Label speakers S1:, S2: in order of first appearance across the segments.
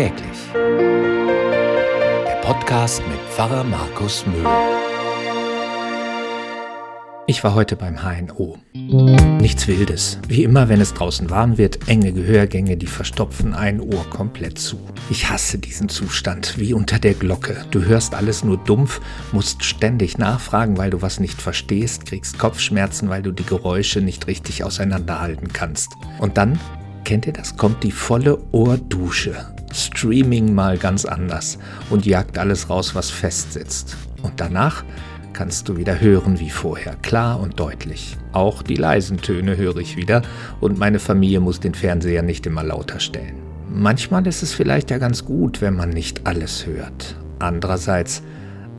S1: Täglich. Der Podcast mit Pfarrer Markus Mühl. Ich war heute beim HNO. Nichts Wildes. Wie immer, wenn es draußen warm wird, enge Gehörgänge, die verstopfen ein Ohr komplett zu. Ich hasse diesen Zustand, wie unter der Glocke. Du hörst alles nur dumpf, musst ständig nachfragen, weil du was nicht verstehst, kriegst Kopfschmerzen, weil du die Geräusche nicht richtig auseinanderhalten kannst. Und dann Kennt ihr das? Kommt die volle Ohrdusche. Streaming mal ganz anders und jagt alles raus, was festsitzt. Und danach kannst du wieder hören wie vorher, klar und deutlich. Auch die leisen Töne höre ich wieder und meine Familie muss den Fernseher nicht immer lauter stellen. Manchmal ist es vielleicht ja ganz gut, wenn man nicht alles hört. Andererseits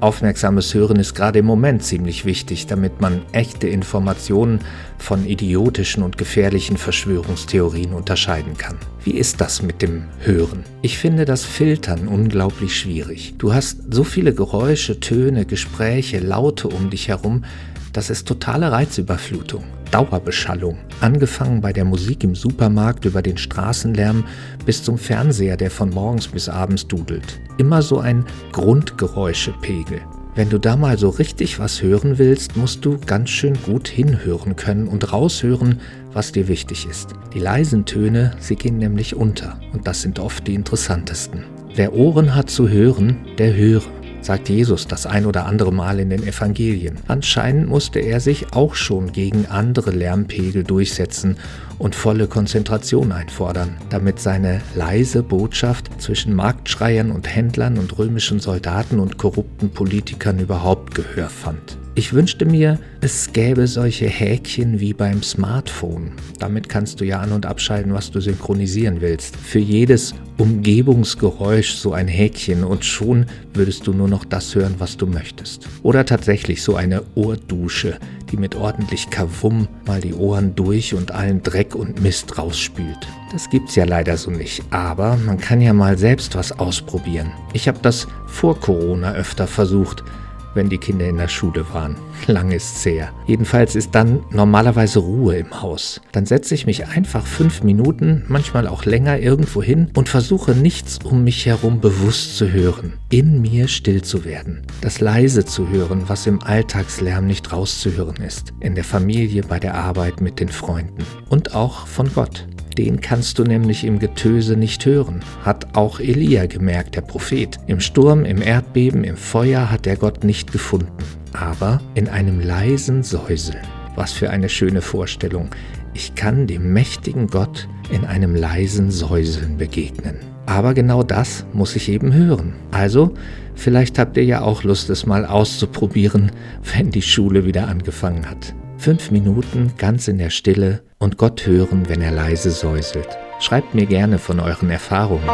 S1: Aufmerksames Hören ist gerade im Moment ziemlich wichtig, damit man echte Informationen von idiotischen und gefährlichen Verschwörungstheorien unterscheiden kann. Wie ist das mit dem Hören? Ich finde das Filtern unglaublich schwierig. Du hast so viele Geräusche, Töne, Gespräche, Laute um dich herum, das ist totale Reizüberflutung. Dauerbeschallung. Angefangen bei der Musik im Supermarkt über den Straßenlärm bis zum Fernseher, der von morgens bis abends dudelt. Immer so ein Grundgeräuschepegel. Wenn du da mal so richtig was hören willst, musst du ganz schön gut hinhören können und raushören, was dir wichtig ist. Die leisen Töne, sie gehen nämlich unter und das sind oft die interessantesten. Wer Ohren hat zu hören, der höre sagt Jesus das ein oder andere Mal in den Evangelien. Anscheinend musste er sich auch schon gegen andere Lärmpegel durchsetzen und volle Konzentration einfordern, damit seine leise Botschaft zwischen Marktschreiern und Händlern und römischen Soldaten und korrupten Politikern überhaupt Gehör fand. Ich wünschte mir, es gäbe solche Häkchen wie beim Smartphone. Damit kannst du ja an- und abschalten, was du synchronisieren willst. Für jedes Umgebungsgeräusch so ein Häkchen und schon würdest du nur noch das hören, was du möchtest. Oder tatsächlich so eine Ohrdusche, die mit ordentlich Kavum mal die Ohren durch und allen Dreck und Mist rausspült. Das gibt's ja leider so nicht, aber man kann ja mal selbst was ausprobieren. Ich habe das vor Corona öfter versucht wenn die Kinder in der Schule waren. Lang ist's her. Jedenfalls ist dann normalerweise Ruhe im Haus. Dann setze ich mich einfach fünf Minuten, manchmal auch länger, irgendwo hin und versuche nichts um mich herum bewusst zu hören. In mir still zu werden. Das leise zu hören, was im Alltagslärm nicht rauszuhören ist. In der Familie, bei der Arbeit, mit den Freunden. Und auch von Gott. Den kannst du nämlich im Getöse nicht hören, hat auch Elia gemerkt, der Prophet. Im Sturm, im Erdbeben, im Feuer hat er Gott nicht gefunden, aber in einem leisen Säuseln. Was für eine schöne Vorstellung. Ich kann dem mächtigen Gott in einem leisen Säuseln begegnen. Aber genau das muss ich eben hören. Also, vielleicht habt ihr ja auch Lust, es mal auszuprobieren, wenn die Schule wieder angefangen hat. Fünf Minuten ganz in der Stille und Gott hören, wenn er leise säuselt. Schreibt mir gerne von euren Erfahrungen.